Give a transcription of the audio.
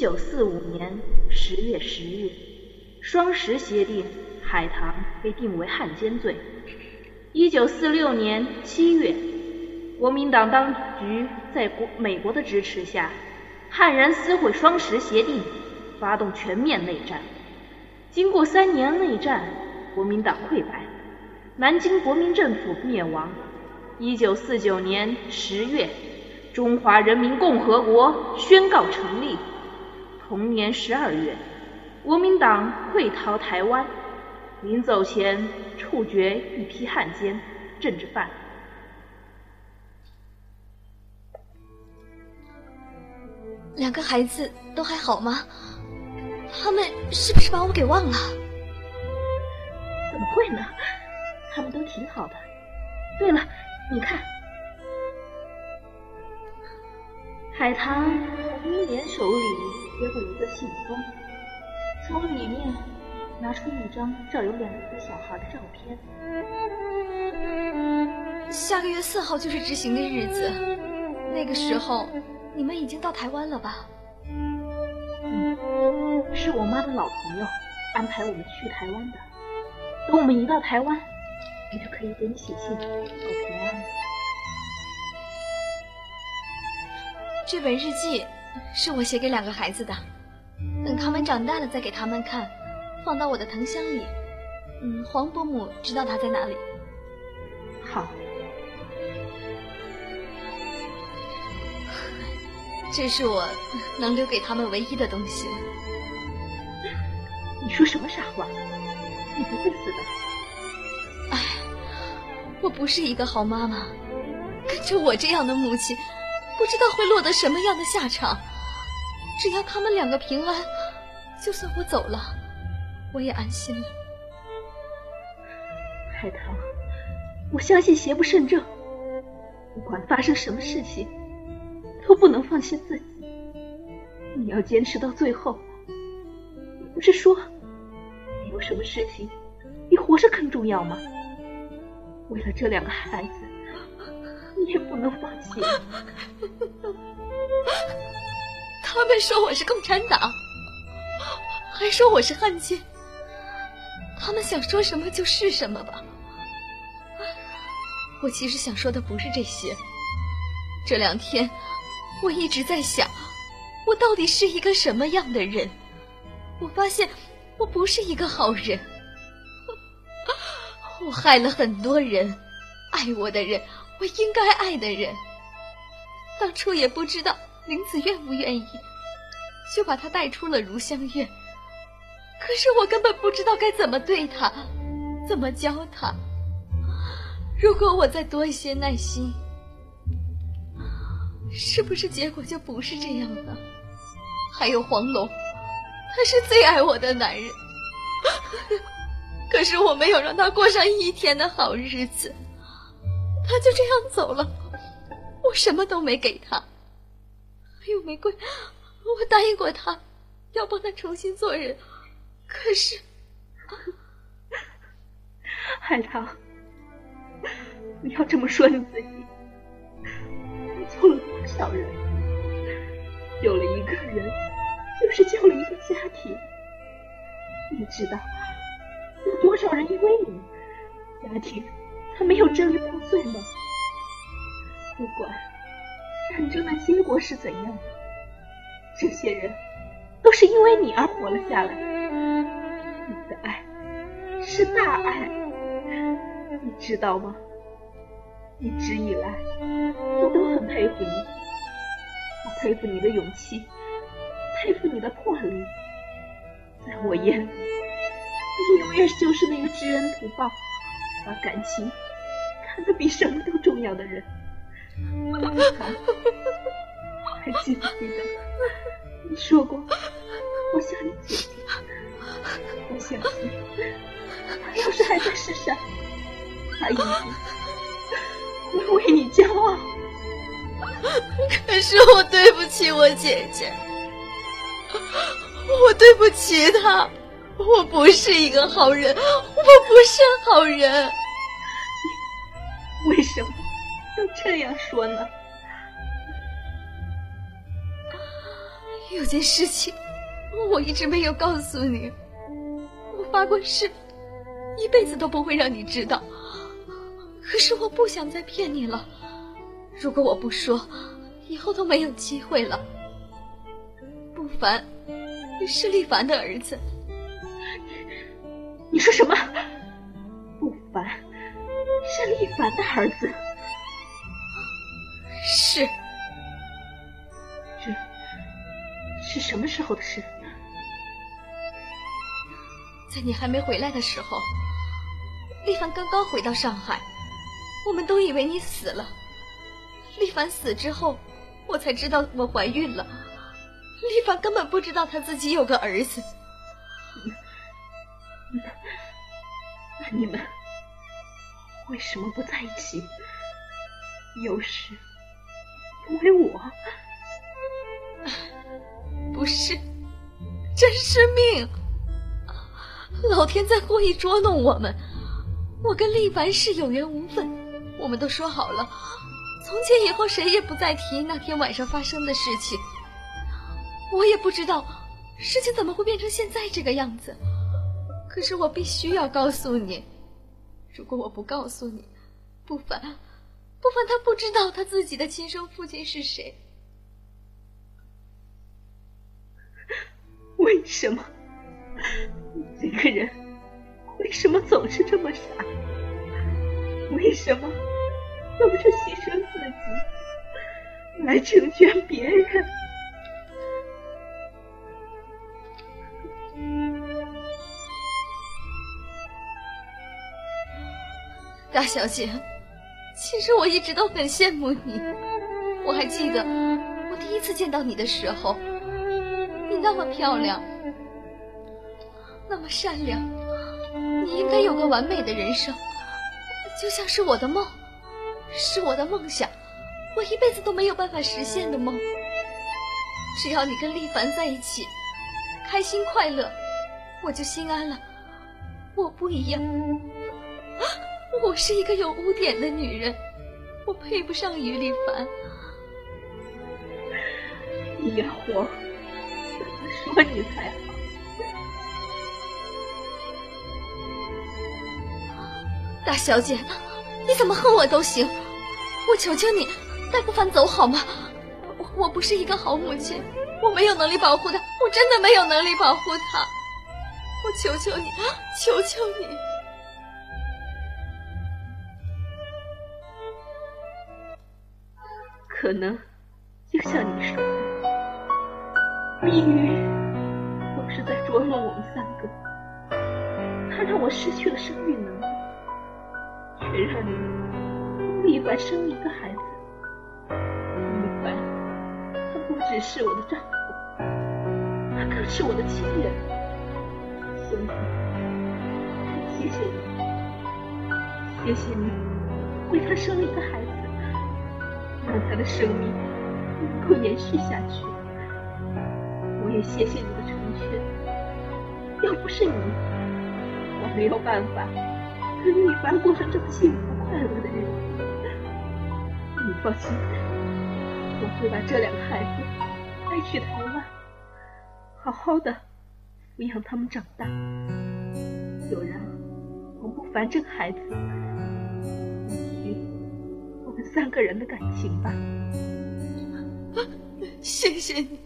九四五年十月十日，双十协定，海棠被定为汉奸罪。一九四六年七月，国民党当局在国美国的支持下，悍然撕毁双十协定，发动全面内战。经过三年内战，国民党溃败，南京国民政府灭亡。一九四九年十月，中华人民共和国宣告成立。同年十二月，国民党溃逃台湾。临走前，处决一批汉奸、政治犯。两个孩子都还好吗？他们是不是把我给忘了？怎么会呢？他们都挺好的。对了，你看，海棠从英莲手里接过一个信封，从里面。拿出一张照有两个小孩的照片。下个月四号就是执行的日子，那个时候你们已经到台湾了吧？嗯，是我妈的老朋友安排我们去台湾的。等我们一到台湾，我就可以给你写信报平安。这本日记是我写给两个孩子的，等他们长大了再给他们看。放到我的藤箱里。嗯，黄伯母知道它在哪里。好，这是我能留给他们唯一的东西。你说什么傻话？你不会死的。哎，我不是一个好妈妈，跟着我这样的母亲，不知道会落得什么样的下场。只要他们两个平安，就算我走了。我也安心了，海棠，我相信邪不胜正。不管发生什么事情，都不能放弃自己。你要坚持到最后。你不是说，没有什么事情比活着更重要吗？为了这两个孩子，你也不能放弃。他们说我是共产党，还说我是汉奸。他们想说什么就是什么吧。我其实想说的不是这些。这两天，我一直在想，我到底是一个什么样的人？我发现，我不是一个好人。我害了很多人，爱我的人，我应该爱的人。当初也不知道林子愿不愿意，就把他带出了如香院。可是我根本不知道该怎么对他，怎么教他。如果我再多一些耐心，是不是结果就不是这样呢？还有黄龙，他是最爱我的男人，可是我没有让他过上一天的好日子，他就这样走了，我什么都没给他。还有玫瑰，我答应过他，要帮他重新做人。可是，海棠，不要这么说你自己。你救了多少人？救了一个人，就是救了一个家庭。你知道有多少人因为你，家庭他没有支离破碎吗？不管战争的结果是怎样，这些人都是因为你而活了下来。你的爱是大爱，你知道吗？一直以来，我都很佩服你，我佩服你的勇气，佩服你的魄力。在我眼里，你永远就是那个知恩图报、把感情看得比什么都重要的人。还记不记得你说过，我像你姐姐？我相信，他要是还在世上，他一定会为你骄傲。可 是我对不起我姐姐，我对不起她，我不是一个好人，我不是好人。为什么要这样说呢？有件事情我一直没有告诉你，我发过誓，一辈子都不会让你知道。可是我不想再骗你了，如果我不说，以后都没有机会了。不凡是厉凡的儿子。你说什么？不凡是厉凡的儿子？是。这是什么时候的事？在你还没回来的时候，厉凡刚刚回到上海，我们都以为你死了。厉凡死之后，我才知道我怀孕了。厉凡根本不知道他自己有个儿子。那那你们为什么不在一起？又是因为我？不是，真是命！老天在故意捉弄我们。我跟厉凡是有缘无分，我们都说好了，从今以后谁也不再提那天晚上发生的事情。我也不知道事情怎么会变成现在这个样子，可是我必须要告诉你，如果我不告诉你，不凡，不凡他不知道他自己的亲生父亲是谁。为什么你？这个人为什么总是这么傻？为什么总是牺牲自己来成全别人？大小姐，其实我一直都很羡慕你。我还记得我第一次见到你的时候，你那么漂亮，那么善良，你应该有个完美的人生，就像是我的梦，是我的梦想，我一辈子都没有办法实现的梦。只要你跟厉凡在一起，开心快乐，我就心安了。我不一样。我是一个有污点的女人，我配不上于立凡。你要我怎么说你才好？大小姐，你怎么恨我都行，我求求你带不凡走好吗？我我不是一个好母亲，我没有能力保护他，我真的没有能力保护他。我求求你，求求你。可能就像你说的，命运总是在捉弄我们三个。他让我失去了生育能力，却让你为李凡生了一个孩子。李凡，他不只是我的丈夫，他更是我的亲人。所以，谢谢你，谢谢你为他生了一个孩子。让他的生命能够延续下去。我也谢谢你的成全。要不是你，我没有办法跟李凡过上这么幸福快乐的日子。你放心，我会把这两个孩子带去台湾，好好的抚养他们长大。有然我不凡这个孩子。三个人的感情吧，谢谢你。